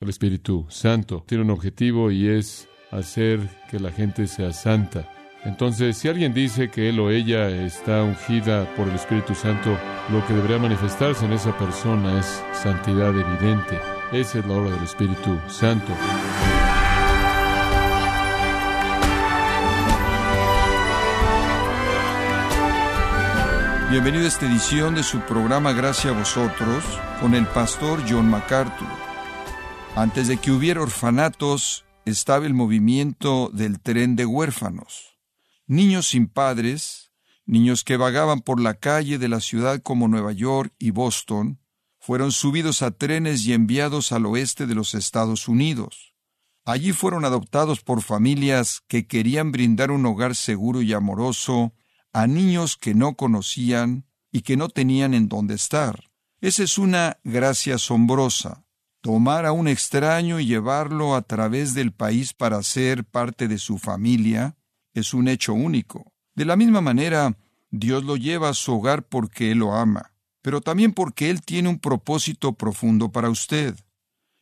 El Espíritu Santo tiene un objetivo y es hacer que la gente sea santa. Entonces, si alguien dice que él o ella está ungida por el Espíritu Santo, lo que debería manifestarse en esa persona es santidad evidente. Esa es la obra del Espíritu Santo. Bienvenido a esta edición de su programa Gracias a vosotros con el pastor John MacArthur. Antes de que hubiera orfanatos, estaba el movimiento del tren de huérfanos. Niños sin padres, niños que vagaban por la calle de la ciudad como Nueva York y Boston, fueron subidos a trenes y enviados al oeste de los Estados Unidos. Allí fueron adoptados por familias que querían brindar un hogar seguro y amoroso a niños que no conocían y que no tenían en dónde estar. Esa es una gracia asombrosa. Tomar a un extraño y llevarlo a través del país para ser parte de su familia es un hecho único. De la misma manera, Dios lo lleva a su hogar porque Él lo ama, pero también porque Él tiene un propósito profundo para usted.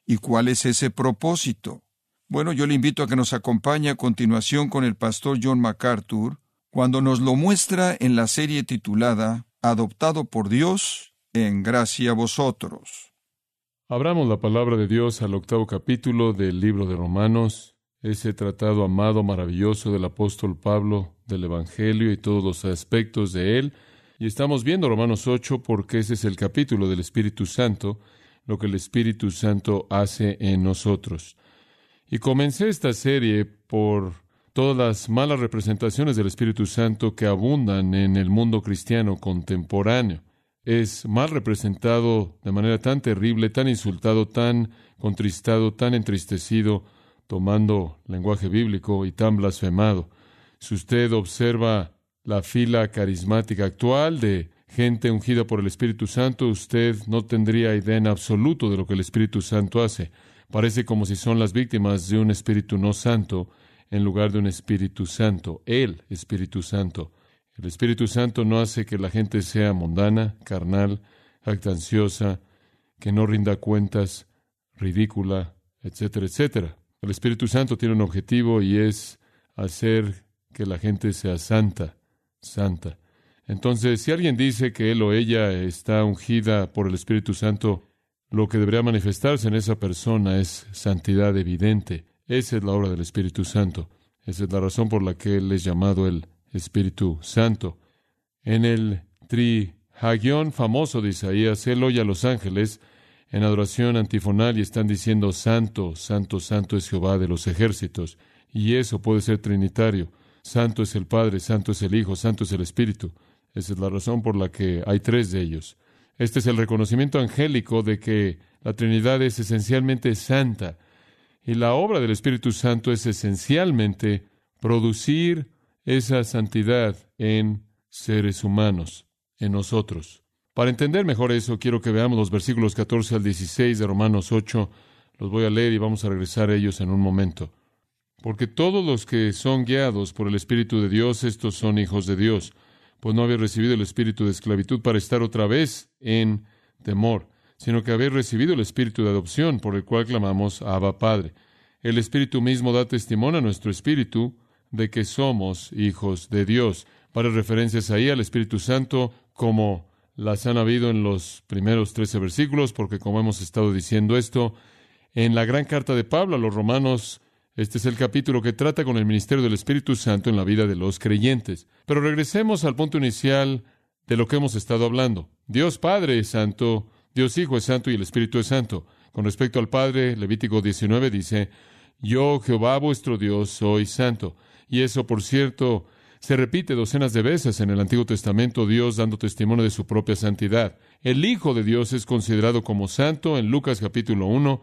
¿Y cuál es ese propósito? Bueno, yo le invito a que nos acompañe a continuación con el pastor John MacArthur, cuando nos lo muestra en la serie titulada Adoptado por Dios en gracia a vosotros. Abramos la palabra de Dios al octavo capítulo del libro de Romanos, ese tratado amado, maravilloso del apóstol Pablo del Evangelio y todos los aspectos de él. Y estamos viendo Romanos 8 porque ese es el capítulo del Espíritu Santo, lo que el Espíritu Santo hace en nosotros. Y comencé esta serie por todas las malas representaciones del Espíritu Santo que abundan en el mundo cristiano contemporáneo. Es mal representado de manera tan terrible, tan insultado, tan contristado, tan entristecido, tomando lenguaje bíblico y tan blasfemado. Si usted observa la fila carismática actual de gente ungida por el Espíritu Santo, usted no tendría idea en absoluto de lo que el Espíritu Santo hace. Parece como si son las víctimas de un Espíritu no santo en lugar de un Espíritu Santo, el Espíritu Santo. El Espíritu Santo no hace que la gente sea mundana, carnal, jactanciosa, que no rinda cuentas, ridícula, etcétera, etcétera. El Espíritu Santo tiene un objetivo y es hacer que la gente sea santa, santa. Entonces, si alguien dice que él o ella está ungida por el Espíritu Santo, lo que debería manifestarse en esa persona es santidad evidente. Esa es la obra del Espíritu Santo. Esa es la razón por la que Él es llamado el Espíritu Santo. En el trihagión famoso de Isaías, Él oye a los ángeles en adoración antifonal y están diciendo Santo, Santo, Santo es Jehová de los ejércitos. Y eso puede ser trinitario. Santo es el Padre, Santo es el Hijo, Santo es el Espíritu. Esa es la razón por la que hay tres de ellos. Este es el reconocimiento angélico de que la Trinidad es esencialmente santa y la obra del Espíritu Santo es esencialmente producir esa santidad en seres humanos, en nosotros. Para entender mejor eso, quiero que veamos los versículos 14 al 16 de Romanos 8. Los voy a leer y vamos a regresar a ellos en un momento. Porque todos los que son guiados por el Espíritu de Dios, estos son hijos de Dios, pues no habéis recibido el espíritu de esclavitud para estar otra vez en temor sino que habéis recibido el Espíritu de adopción, por el cual clamamos Abba Padre. El Espíritu mismo da testimonio a nuestro Espíritu de que somos hijos de Dios. Varias referencias ahí al Espíritu Santo, como las han habido en los primeros trece versículos, porque como hemos estado diciendo esto, en la gran carta de Pablo a los romanos, este es el capítulo que trata con el ministerio del Espíritu Santo en la vida de los creyentes. Pero regresemos al punto inicial de lo que hemos estado hablando. Dios Padre Santo Dios Hijo es santo y el Espíritu es santo. Con respecto al Padre, Levítico 19 dice, Yo, Jehová vuestro Dios, soy santo. Y eso, por cierto, se repite docenas de veces en el Antiguo Testamento, Dios dando testimonio de su propia santidad. El Hijo de Dios es considerado como santo en Lucas capítulo 1.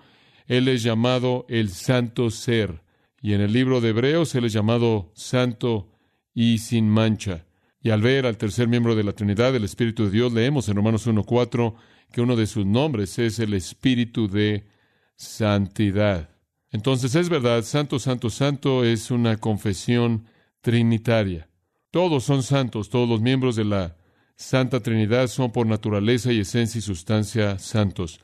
Él es llamado el santo ser. Y en el libro de Hebreos, Él es llamado santo y sin mancha. Y al ver al tercer miembro de la Trinidad, el Espíritu de Dios, leemos en Romanos 1.4, que uno de sus nombres es el Espíritu de Santidad. Entonces es verdad, Santo, Santo, Santo es una confesión trinitaria. Todos son santos, todos los miembros de la Santa Trinidad son por naturaleza y esencia y sustancia santos.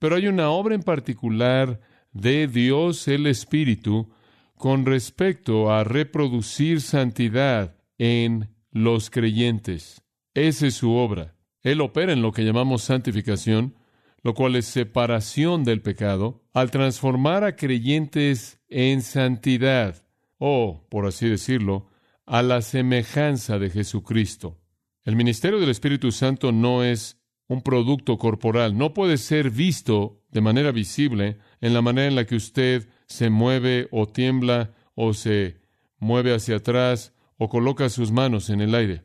Pero hay una obra en particular de Dios el Espíritu con respecto a reproducir santidad en los creyentes. Esa es su obra. Él opera en lo que llamamos santificación, lo cual es separación del pecado, al transformar a creyentes en santidad, o, por así decirlo, a la semejanza de Jesucristo. El ministerio del Espíritu Santo no es un producto corporal, no puede ser visto de manera visible en la manera en la que usted se mueve o tiembla o se mueve hacia atrás o coloca sus manos en el aire.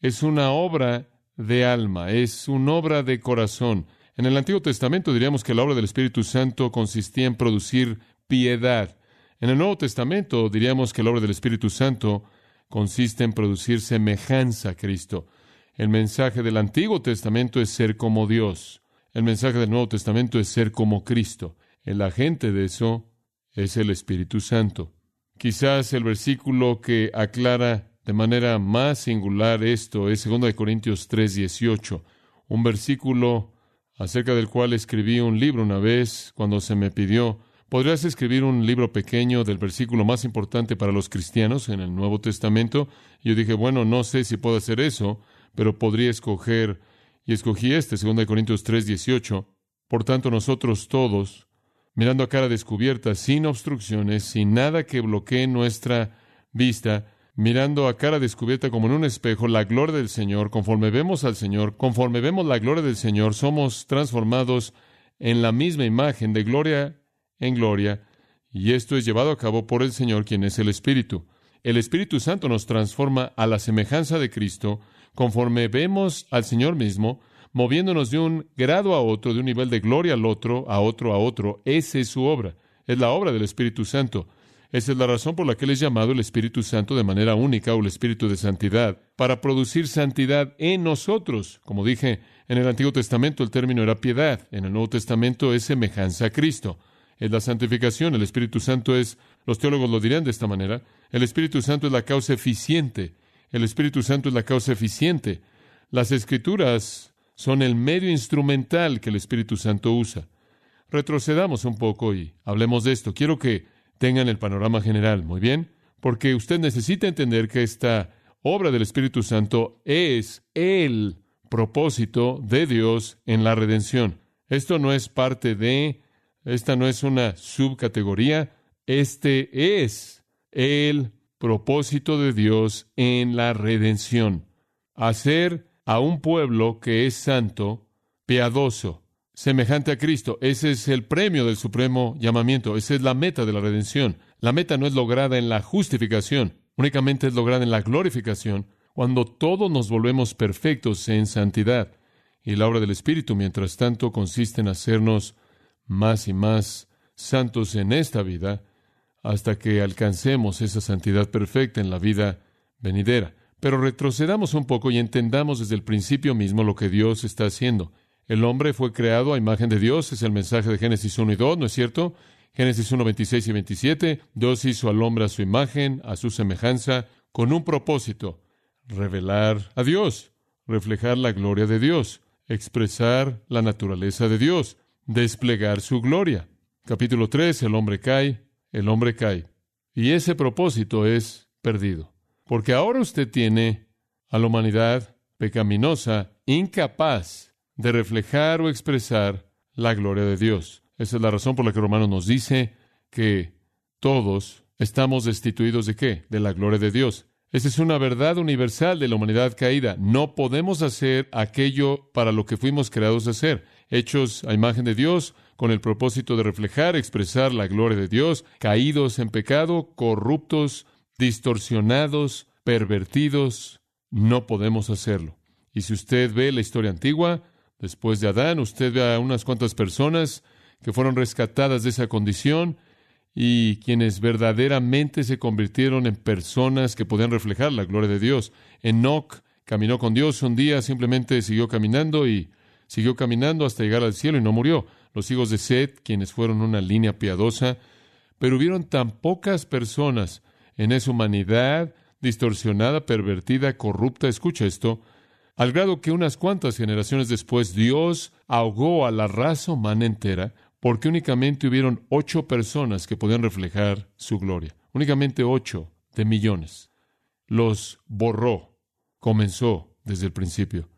Es una obra de alma, es una obra de corazón. En el Antiguo Testamento diríamos que la obra del Espíritu Santo consistía en producir piedad. En el Nuevo Testamento diríamos que la obra del Espíritu Santo consiste en producir semejanza a Cristo. El mensaje del Antiguo Testamento es ser como Dios. El mensaje del Nuevo Testamento es ser como Cristo. El agente de eso es el Espíritu Santo. Quizás el versículo que aclara de manera más singular esto es 2 Corintios 3:18, un versículo acerca del cual escribí un libro una vez cuando se me pidió ¿Podrías escribir un libro pequeño del versículo más importante para los cristianos en el Nuevo Testamento? Y yo dije, bueno, no sé si puedo hacer eso, pero podría escoger, y escogí este, 2 Corintios 3, 18. Por tanto, nosotros todos, mirando a cara descubierta, sin obstrucciones, sin nada que bloquee nuestra vista, mirando a cara descubierta como en un espejo la gloria del Señor, conforme vemos al Señor, conforme vemos la gloria del Señor, somos transformados en la misma imagen de gloria en gloria, y esto es llevado a cabo por el Señor, quien es el Espíritu. El Espíritu Santo nos transforma a la semejanza de Cristo, conforme vemos al Señor mismo, moviéndonos de un grado a otro, de un nivel de gloria al otro, a otro, a otro. Esa es su obra. Es la obra del Espíritu Santo. Esa es la razón por la que él es llamado el Espíritu Santo de manera única o el Espíritu de santidad, para producir santidad en nosotros. Como dije, en el Antiguo Testamento el término era piedad, en el Nuevo Testamento es semejanza a Cristo es la santificación. El Espíritu Santo es, los teólogos lo dirán de esta manera, el Espíritu Santo es la causa eficiente. El Espíritu Santo es la causa eficiente. Las Escrituras son el medio instrumental que el Espíritu Santo usa. Retrocedamos un poco y hablemos de esto. Quiero que tengan el panorama general, muy bien, porque usted necesita entender que esta obra del Espíritu Santo es el propósito de Dios en la redención. Esto no es parte de esta no es una subcategoría, este es el propósito de Dios en la redención. Hacer a un pueblo que es santo, piadoso, semejante a Cristo. Ese es el premio del supremo llamamiento. Esa es la meta de la redención. La meta no es lograda en la justificación, únicamente es lograda en la glorificación, cuando todos nos volvemos perfectos en santidad. Y la obra del Espíritu, mientras tanto, consiste en hacernos más y más santos en esta vida hasta que alcancemos esa santidad perfecta en la vida venidera. Pero retrocedamos un poco y entendamos desde el principio mismo lo que Dios está haciendo. El hombre fue creado a imagen de Dios, es el mensaje de Génesis 1 y 2, ¿no es cierto? Génesis 1, 26 y 27, Dios hizo al hombre a su imagen, a su semejanza, con un propósito, revelar a Dios, reflejar la gloria de Dios, expresar la naturaleza de Dios desplegar su gloria. Capítulo 3, el hombre cae, el hombre cae. Y ese propósito es perdido. Porque ahora usted tiene a la humanidad pecaminosa, incapaz de reflejar o expresar la gloria de Dios. Esa es la razón por la que Romanos nos dice que todos estamos destituidos de qué? De la gloria de Dios. Esa es una verdad universal de la humanidad caída. No podemos hacer aquello para lo que fuimos creados a hacer hechos a imagen de Dios, con el propósito de reflejar, expresar la gloria de Dios, caídos en pecado, corruptos, distorsionados, pervertidos, no podemos hacerlo. Y si usted ve la historia antigua, después de Adán, usted ve a unas cuantas personas que fueron rescatadas de esa condición y quienes verdaderamente se convirtieron en personas que podían reflejar la gloria de Dios. Enoch caminó con Dios un día, simplemente siguió caminando y Siguió caminando hasta llegar al cielo y no murió. Los hijos de Seth, quienes fueron una línea piadosa, pero hubieron tan pocas personas en esa humanidad distorsionada, pervertida, corrupta, escucha esto, al grado que unas cuantas generaciones después Dios ahogó a la raza humana entera porque únicamente hubieron ocho personas que podían reflejar su gloria. Únicamente ocho de millones. Los borró. Comenzó desde el principio.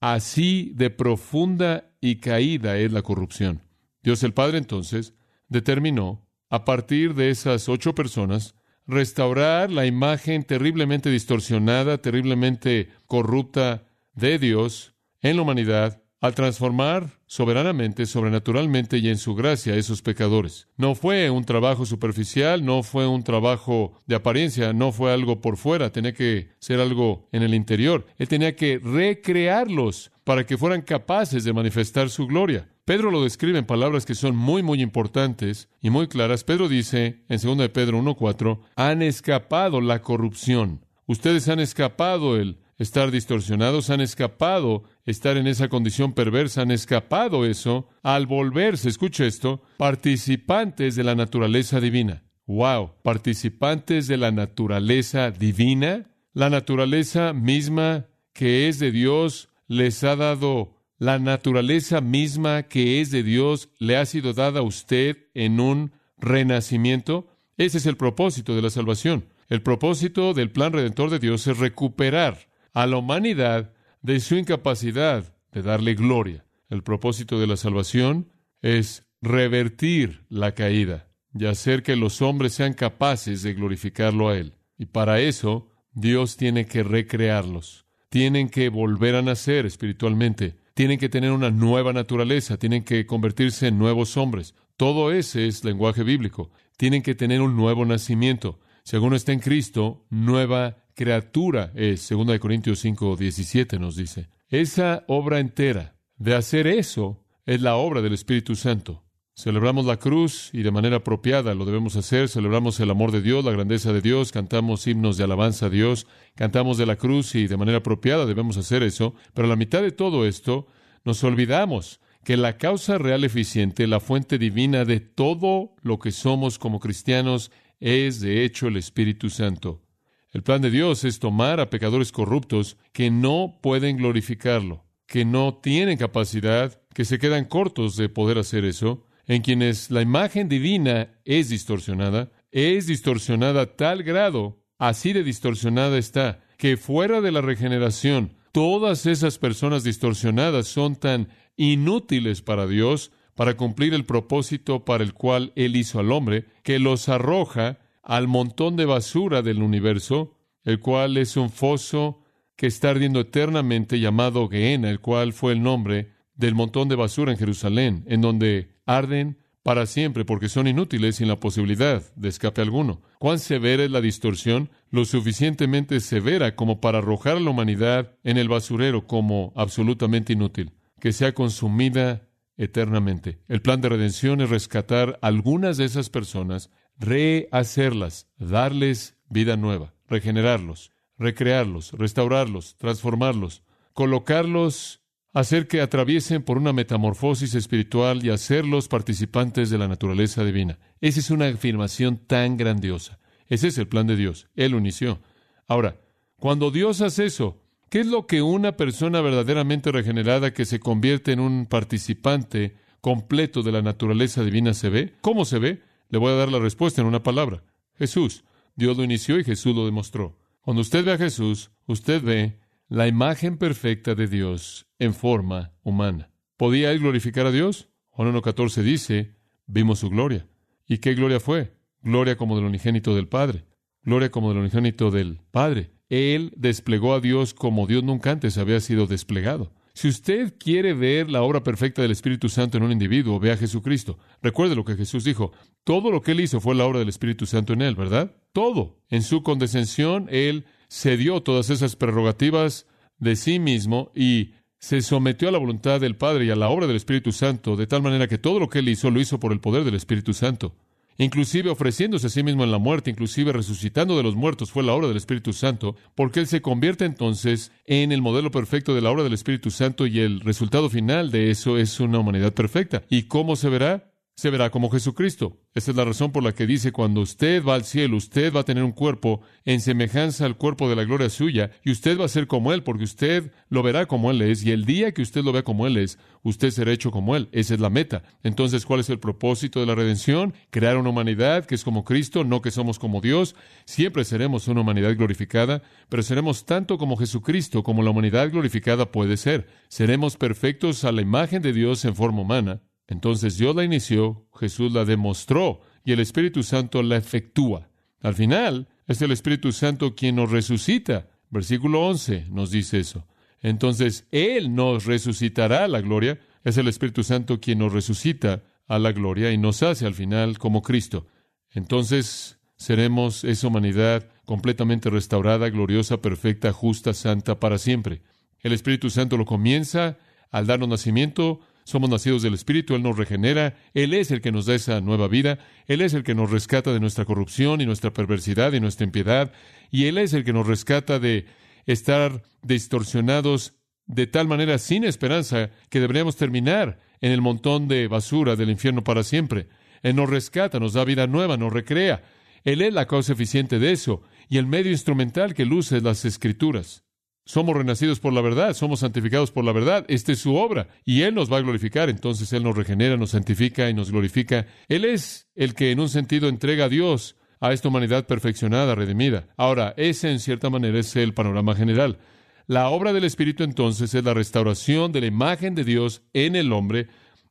Así de profunda y caída es la corrupción. Dios el Padre entonces determinó, a partir de esas ocho personas, restaurar la imagen terriblemente distorsionada, terriblemente corrupta de Dios en la humanidad al transformar soberanamente, sobrenaturalmente y en su gracia a esos pecadores. No fue un trabajo superficial, no fue un trabajo de apariencia, no fue algo por fuera, tenía que ser algo en el interior. Él tenía que recrearlos para que fueran capaces de manifestar su gloria. Pedro lo describe en palabras que son muy, muy importantes y muy claras. Pedro dice en 2 de Pedro 1.4, han escapado la corrupción. Ustedes han escapado el estar distorsionados, han escapado estar en esa condición perversa, han escapado eso al volverse, escuche esto, participantes de la naturaleza divina. Wow, participantes de la naturaleza divina, la naturaleza misma que es de Dios les ha dado la naturaleza misma que es de Dios le ha sido dada a usted en un renacimiento. Ese es el propósito de la salvación. El propósito del plan redentor de Dios es recuperar a la humanidad de su incapacidad de darle gloria. El propósito de la salvación es revertir la caída y hacer que los hombres sean capaces de glorificarlo a Él. Y para eso Dios tiene que recrearlos. Tienen que volver a nacer espiritualmente. Tienen que tener una nueva naturaleza. Tienen que convertirse en nuevos hombres. Todo ese es lenguaje bíblico. Tienen que tener un nuevo nacimiento. Si alguno está en Cristo, nueva criatura es. 2 Corintios 5, 17 nos dice. Esa obra entera de hacer eso es la obra del Espíritu Santo. Celebramos la cruz y de manera apropiada lo debemos hacer. Celebramos el amor de Dios, la grandeza de Dios, cantamos himnos de alabanza a Dios, cantamos de la cruz y de manera apropiada debemos hacer eso. Pero a la mitad de todo esto nos olvidamos que la causa real eficiente, la fuente divina de todo lo que somos como cristianos, es de hecho el Espíritu Santo. El plan de Dios es tomar a pecadores corruptos que no pueden glorificarlo, que no tienen capacidad, que se quedan cortos de poder hacer eso, en quienes la imagen divina es distorsionada, es distorsionada a tal grado, así de distorsionada está, que fuera de la regeneración, todas esas personas distorsionadas son tan inútiles para Dios, para cumplir el propósito para el cual Él hizo al hombre, que los arroja al montón de basura del universo, el cual es un foso que está ardiendo eternamente llamado Gehenna, el cual fue el nombre del montón de basura en Jerusalén, en donde arden para siempre porque son inútiles sin la posibilidad de escape alguno. ¿Cuán severa es la distorsión? Lo suficientemente severa como para arrojar a la humanidad en el basurero como absolutamente inútil, que sea consumida eternamente. El plan de redención es rescatar algunas de esas personas rehacerlas, darles vida nueva, regenerarlos, recrearlos, restaurarlos, transformarlos, colocarlos, hacer que atraviesen por una metamorfosis espiritual y hacerlos participantes de la naturaleza divina. Esa es una afirmación tan grandiosa. Ese es el plan de Dios. Él lo. Ahora, cuando Dios hace eso, ¿qué es lo que una persona verdaderamente regenerada que se convierte en un participante completo de la naturaleza divina se ve? ¿Cómo se ve? Le voy a dar la respuesta en una palabra. Jesús. Dios lo inició y Jesús lo demostró. Cuando usted ve a Jesús, usted ve la imagen perfecta de Dios en forma humana. ¿Podía él glorificar a Dios? Juan 1.14 dice, vimos su gloria. ¿Y qué gloria fue? Gloria como del unigénito del Padre. Gloria como del unigénito del Padre. Él desplegó a Dios como Dios nunca antes había sido desplegado. Si usted quiere ver la obra perfecta del Espíritu Santo en un individuo, ve a Jesucristo. Recuerde lo que Jesús dijo. Todo lo que él hizo fue la obra del Espíritu Santo en él, ¿verdad? Todo. En su condescensión, él cedió todas esas prerrogativas de sí mismo y se sometió a la voluntad del Padre y a la obra del Espíritu Santo, de tal manera que todo lo que él hizo lo hizo por el poder del Espíritu Santo inclusive ofreciéndose a sí mismo en la muerte, inclusive resucitando de los muertos, fue la obra del Espíritu Santo, porque Él se convierte entonces en el modelo perfecto de la obra del Espíritu Santo y el resultado final de eso es una humanidad perfecta. ¿Y cómo se verá? Se verá como Jesucristo. Esa es la razón por la que dice, cuando usted va al cielo, usted va a tener un cuerpo en semejanza al cuerpo de la gloria suya, y usted va a ser como Él, porque usted lo verá como Él es, y el día que usted lo vea como Él es, usted será hecho como Él. Esa es la meta. Entonces, ¿cuál es el propósito de la redención? Crear una humanidad que es como Cristo, no que somos como Dios. Siempre seremos una humanidad glorificada, pero seremos tanto como Jesucristo, como la humanidad glorificada puede ser. Seremos perfectos a la imagen de Dios en forma humana entonces Dios la inició, Jesús la demostró y el Espíritu Santo la efectúa. Al final, es el Espíritu Santo quien nos resucita. Versículo 11 nos dice eso. Entonces, Él nos resucitará a la gloria. Es el Espíritu Santo quien nos resucita a la gloria y nos hace al final como Cristo. Entonces, seremos esa humanidad completamente restaurada, gloriosa, perfecta, justa, santa para siempre. El Espíritu Santo lo comienza al darnos nacimiento, somos nacidos del Espíritu, Él nos regenera, Él es el que nos da esa nueva vida, Él es el que nos rescata de nuestra corrupción y nuestra perversidad y nuestra impiedad, y Él es el que nos rescata de estar distorsionados de tal manera sin esperanza que deberíamos terminar en el montón de basura del infierno para siempre. Él nos rescata, nos da vida nueva, nos recrea. Él es la causa eficiente de eso, y el medio instrumental que luce las Escrituras. Somos renacidos por la verdad, somos santificados por la verdad. Esta es su obra y Él nos va a glorificar. Entonces Él nos regenera, nos santifica y nos glorifica. Él es el que en un sentido entrega a Dios a esta humanidad perfeccionada, redimida. Ahora, ese en cierta manera es el panorama general. La obra del Espíritu entonces es la restauración de la imagen de Dios en el hombre,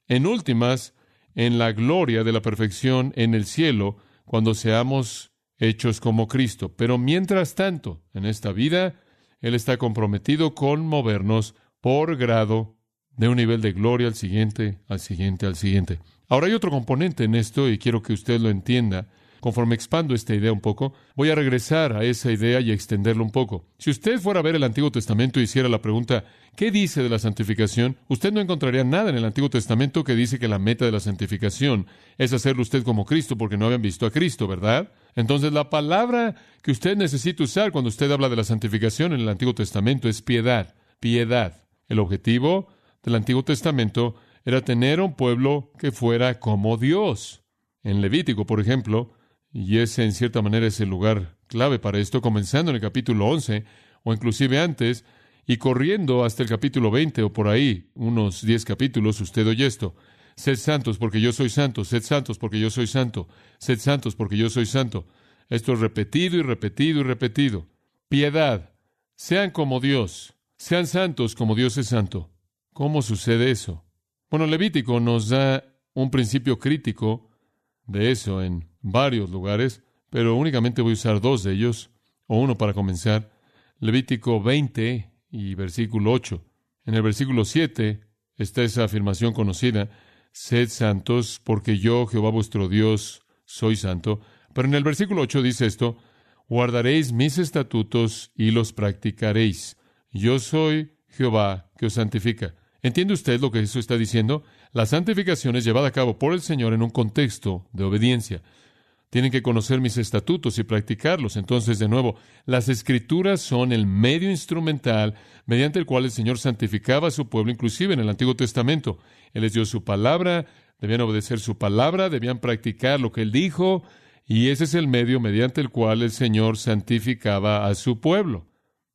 en últimas, en la gloria de la perfección en el cielo, cuando seamos hechos como Cristo. Pero mientras tanto, en esta vida, él está comprometido con movernos por grado de un nivel de gloria al siguiente, al siguiente, al siguiente. Ahora hay otro componente en esto y quiero que usted lo entienda. Conforme expando esta idea un poco, voy a regresar a esa idea y extenderlo un poco. Si usted fuera a ver el Antiguo Testamento y hiciera la pregunta, ¿qué dice de la santificación? Usted no encontraría nada en el Antiguo Testamento que dice que la meta de la santificación es hacerlo usted como Cristo porque no habían visto a Cristo, ¿verdad? Entonces la palabra que usted necesita usar cuando usted habla de la santificación en el Antiguo Testamento es piedad, piedad. El objetivo del Antiguo Testamento era tener un pueblo que fuera como Dios. En Levítico, por ejemplo, y ese, en cierta manera, es el lugar clave para esto, comenzando en el capítulo 11, o inclusive antes, y corriendo hasta el capítulo 20 o por ahí, unos 10 capítulos, usted oye esto. Sed santos porque yo soy santo, sed santos porque yo soy santo, sed santos porque yo soy santo. Esto es repetido y repetido y repetido. Piedad, sean como Dios, sean santos como Dios es santo. ¿Cómo sucede eso? Bueno, Levítico nos da un principio crítico de eso en varios lugares, pero únicamente voy a usar dos de ellos, o uno para comenzar. Levítico 20 y versículo 8. En el versículo 7 está esa afirmación conocida, sed santos porque yo, Jehová vuestro Dios, soy santo. Pero en el versículo 8 dice esto, guardaréis mis estatutos y los practicaréis. Yo soy Jehová que os santifica. ¿Entiende usted lo que eso está diciendo? La santificación es llevada a cabo por el Señor en un contexto de obediencia. Tienen que conocer mis estatutos y practicarlos. Entonces, de nuevo, las escrituras son el medio instrumental mediante el cual el Señor santificaba a su pueblo, inclusive en el Antiguo Testamento. Él les dio su palabra, debían obedecer su palabra, debían practicar lo que Él dijo, y ese es el medio mediante el cual el Señor santificaba a su pueblo.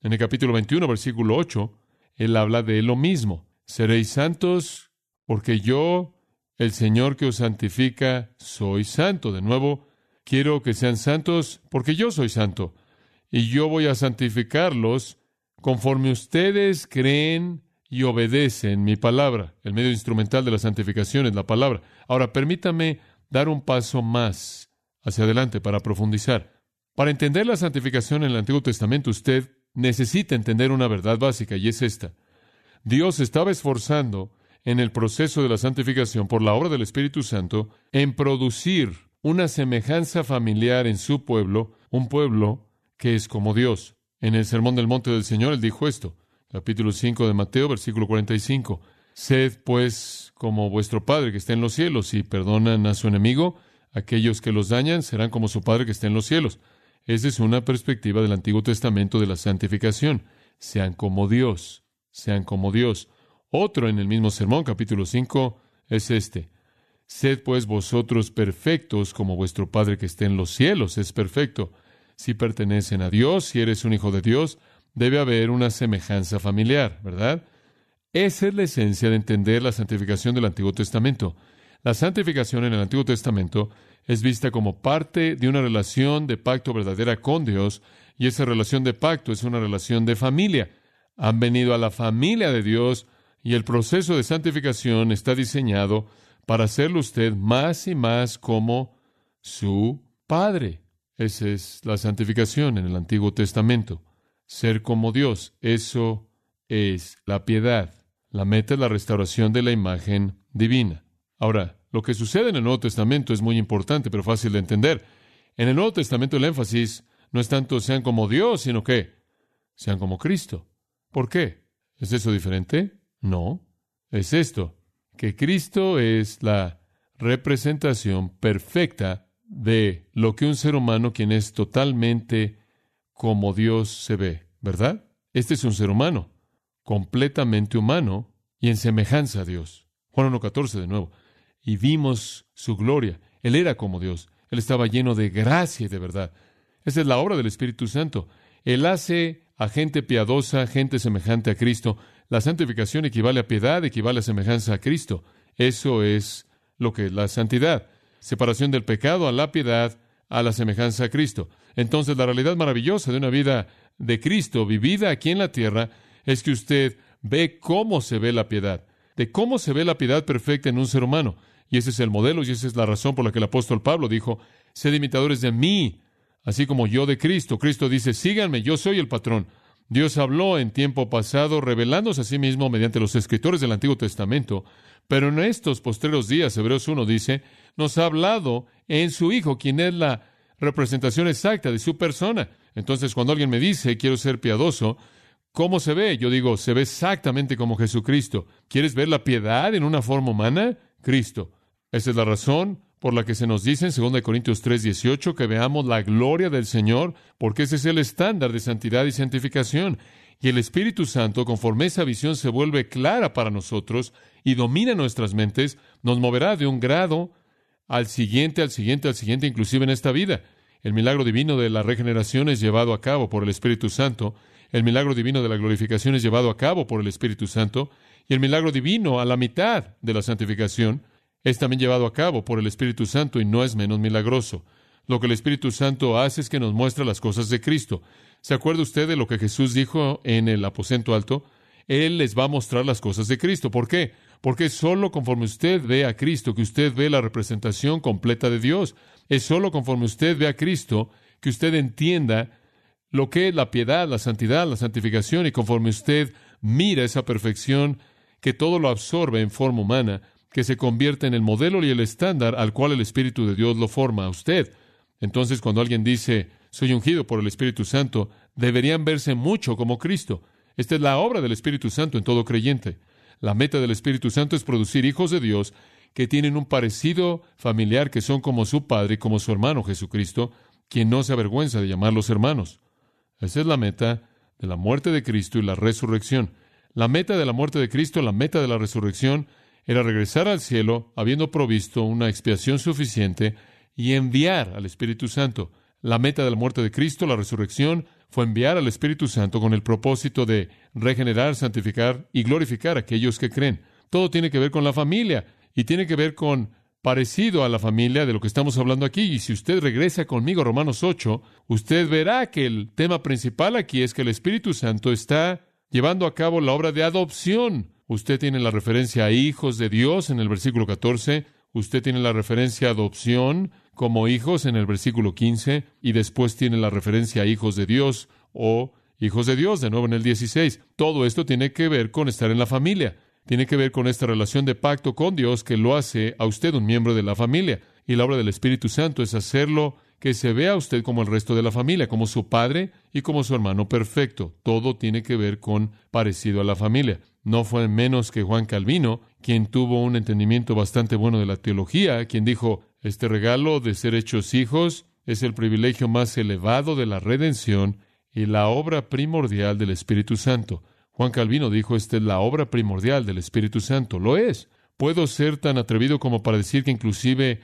En el capítulo 21, versículo 8, Él habla de lo mismo. Seréis santos porque yo, el Señor que os santifica, soy santo. De nuevo, Quiero que sean santos porque yo soy santo. Y yo voy a santificarlos conforme ustedes creen y obedecen mi palabra. El medio instrumental de la santificación es la palabra. Ahora, permítame dar un paso más hacia adelante para profundizar. Para entender la santificación en el Antiguo Testamento, usted necesita entender una verdad básica y es esta. Dios estaba esforzando en el proceso de la santificación por la obra del Espíritu Santo en producir una semejanza familiar en su pueblo, un pueblo que es como Dios. En el Sermón del Monte del Señor él dijo esto, capítulo 5 de Mateo, versículo 45. Sed pues como vuestro Padre que está en los cielos y perdonan a su enemigo, aquellos que los dañan serán como su Padre que está en los cielos. Esa es una perspectiva del Antiguo Testamento de la santificación. Sean como Dios, sean como Dios. Otro en el mismo sermón, capítulo 5, es este. Sed pues vosotros perfectos como vuestro Padre que esté en los cielos es perfecto. Si pertenecen a Dios, si eres un hijo de Dios, debe haber una semejanza familiar, ¿verdad? Esa es la esencia de entender la santificación del Antiguo Testamento. La santificación en el Antiguo Testamento es vista como parte de una relación de pacto verdadera con Dios, y esa relación de pacto es una relación de familia. Han venido a la familia de Dios y el proceso de santificación está diseñado para hacerlo usted más y más como su Padre. Esa es la santificación en el Antiguo Testamento. Ser como Dios, eso es la piedad. La meta es la restauración de la imagen divina. Ahora, lo que sucede en el Nuevo Testamento es muy importante, pero fácil de entender. En el Nuevo Testamento el énfasis no es tanto sean como Dios, sino que sean como Cristo. ¿Por qué? ¿Es eso diferente? No. Es esto, que Cristo es la representación perfecta de lo que un ser humano quien es totalmente como Dios se ve, ¿verdad? Este es un ser humano completamente humano y en semejanza a Dios. Juan 1.14 de nuevo. Y vimos su gloria. Él era como Dios. Él estaba lleno de gracia y de verdad. Esa es la obra del Espíritu Santo. Él hace a gente piadosa, gente semejante a Cristo. La santificación equivale a piedad, equivale a semejanza a Cristo. Eso es lo que es la santidad. Separación del pecado a la piedad, a la semejanza a Cristo. Entonces la realidad maravillosa de una vida de Cristo vivida aquí en la tierra es que usted ve cómo se ve la piedad, de cómo se ve la piedad perfecta en un ser humano. Y ese es el modelo y esa es la razón por la que el apóstol Pablo dijo, sed imitadores de mí, así como yo de Cristo. Cristo dice, síganme, yo soy el patrón. Dios habló en tiempo pasado, revelándose a sí mismo mediante los escritores del Antiguo Testamento, pero en estos postreros días, Hebreos 1 dice, nos ha hablado en su Hijo, quien es la representación exacta de su persona. Entonces, cuando alguien me dice, quiero ser piadoso, ¿Cómo se ve? Yo digo, se ve exactamente como Jesucristo. ¿Quieres ver la piedad en una forma humana? Cristo. Esa es la razón por la que se nos dice en 2 Corintios 3:18 que veamos la gloria del Señor, porque ese es el estándar de santidad y santificación. Y el Espíritu Santo, conforme esa visión se vuelve clara para nosotros y domina nuestras mentes, nos moverá de un grado al siguiente, al siguiente, al siguiente, inclusive en esta vida. El milagro divino de la regeneración es llevado a cabo por el Espíritu Santo el milagro divino de la glorificación es llevado a cabo por el Espíritu Santo y el milagro divino a la mitad de la santificación es también llevado a cabo por el Espíritu Santo y no es menos milagroso. Lo que el Espíritu Santo hace es que nos muestra las cosas de Cristo. ¿Se acuerda usted de lo que Jesús dijo en el aposento alto? Él les va a mostrar las cosas de Cristo. ¿Por qué? Porque solo conforme usted ve a Cristo que usted ve la representación completa de Dios. Es solo conforme usted ve a Cristo que usted entienda lo que es la piedad, la santidad, la santificación, y conforme usted mira esa perfección que todo lo absorbe en forma humana, que se convierte en el modelo y el estándar al cual el Espíritu de Dios lo forma a usted. Entonces, cuando alguien dice, soy ungido por el Espíritu Santo, deberían verse mucho como Cristo. Esta es la obra del Espíritu Santo en todo creyente. La meta del Espíritu Santo es producir hijos de Dios que tienen un parecido familiar, que son como su Padre y como su hermano Jesucristo, quien no se avergüenza de llamarlos hermanos. Esa es la meta de la muerte de Cristo y la resurrección. La meta de la muerte de Cristo, la meta de la resurrección, era regresar al cielo habiendo provisto una expiación suficiente y enviar al Espíritu Santo. La meta de la muerte de Cristo, la resurrección, fue enviar al Espíritu Santo con el propósito de regenerar, santificar y glorificar a aquellos que creen. Todo tiene que ver con la familia y tiene que ver con parecido a la familia de lo que estamos hablando aquí. Y si usted regresa conmigo a Romanos 8, usted verá que el tema principal aquí es que el Espíritu Santo está llevando a cabo la obra de adopción. Usted tiene la referencia a hijos de Dios en el versículo 14, usted tiene la referencia a adopción como hijos en el versículo 15 y después tiene la referencia a hijos de Dios o hijos de Dios de nuevo en el 16. Todo esto tiene que ver con estar en la familia tiene que ver con esta relación de pacto con Dios que lo hace a usted un miembro de la familia. Y la obra del Espíritu Santo es hacerlo que se vea usted como el resto de la familia, como su padre y como su hermano perfecto. Todo tiene que ver con parecido a la familia. No fue menos que Juan Calvino, quien tuvo un entendimiento bastante bueno de la teología, quien dijo, este regalo de ser hechos hijos es el privilegio más elevado de la redención y la obra primordial del Espíritu Santo. Juan Calvino dijo, esta es la obra primordial del Espíritu Santo. Lo es. Puedo ser tan atrevido como para decir que inclusive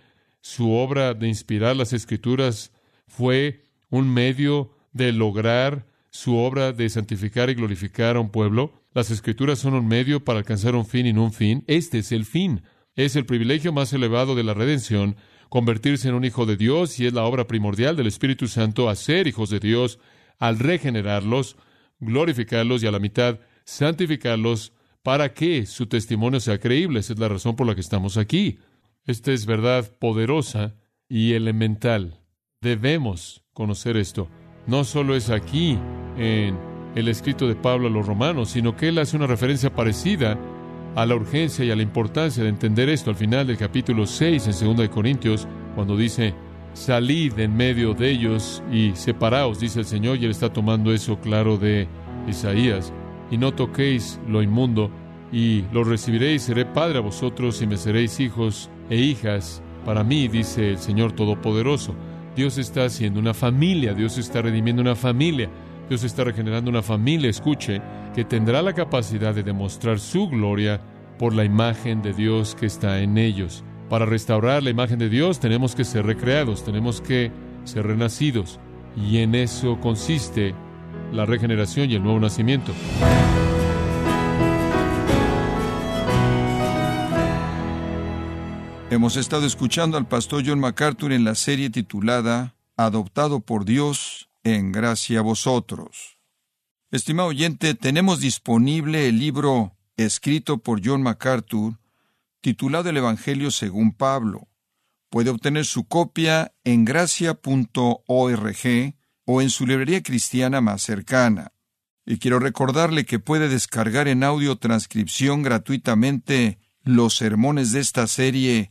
su obra de inspirar las escrituras fue un medio de lograr su obra de santificar y glorificar a un pueblo. Las escrituras son un medio para alcanzar un fin y no un fin. Este es el fin. Es el privilegio más elevado de la redención, convertirse en un hijo de Dios y es la obra primordial del Espíritu Santo, hacer hijos de Dios al regenerarlos, glorificarlos y a la mitad santificarlos para que su testimonio sea creíble. Esa es la razón por la que estamos aquí. Esta es verdad poderosa y elemental. Debemos conocer esto. No solo es aquí en el escrito de Pablo a los romanos, sino que él hace una referencia parecida a la urgencia y a la importancia de entender esto al final del capítulo 6 en 2 de Corintios, cuando dice, salid en medio de ellos y separaos, dice el Señor, y él está tomando eso claro de Isaías, y no toquéis lo inmundo, y lo recibiréis, seré padre a vosotros y me seréis hijos e hijas para mí, dice el Señor Todopoderoso. Dios está haciendo una familia, Dios está redimiendo una familia, Dios está regenerando una familia, escuche, que tendrá la capacidad de demostrar su gloria por la imagen de Dios que está en ellos. Para restaurar la imagen de Dios tenemos que ser recreados, tenemos que ser renacidos, y en eso consiste la regeneración y el nuevo nacimiento. Hemos estado escuchando al pastor John MacArthur en la serie titulada Adoptado por Dios en gracia a vosotros. Estimado oyente, tenemos disponible el libro escrito por John MacArthur titulado El Evangelio según Pablo. Puede obtener su copia en gracia.org o en su librería cristiana más cercana. Y quiero recordarle que puede descargar en audio transcripción gratuitamente los sermones de esta serie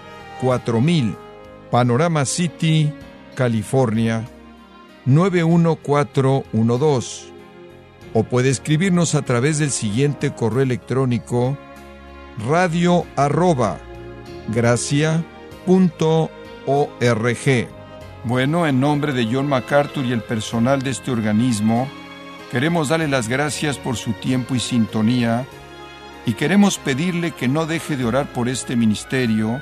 4000, Panorama City, California, 91412. O puede escribirnos a través del siguiente correo electrónico radio arroba Bueno, en nombre de John MacArthur y el personal de este organismo, queremos darle las gracias por su tiempo y sintonía y queremos pedirle que no deje de orar por este ministerio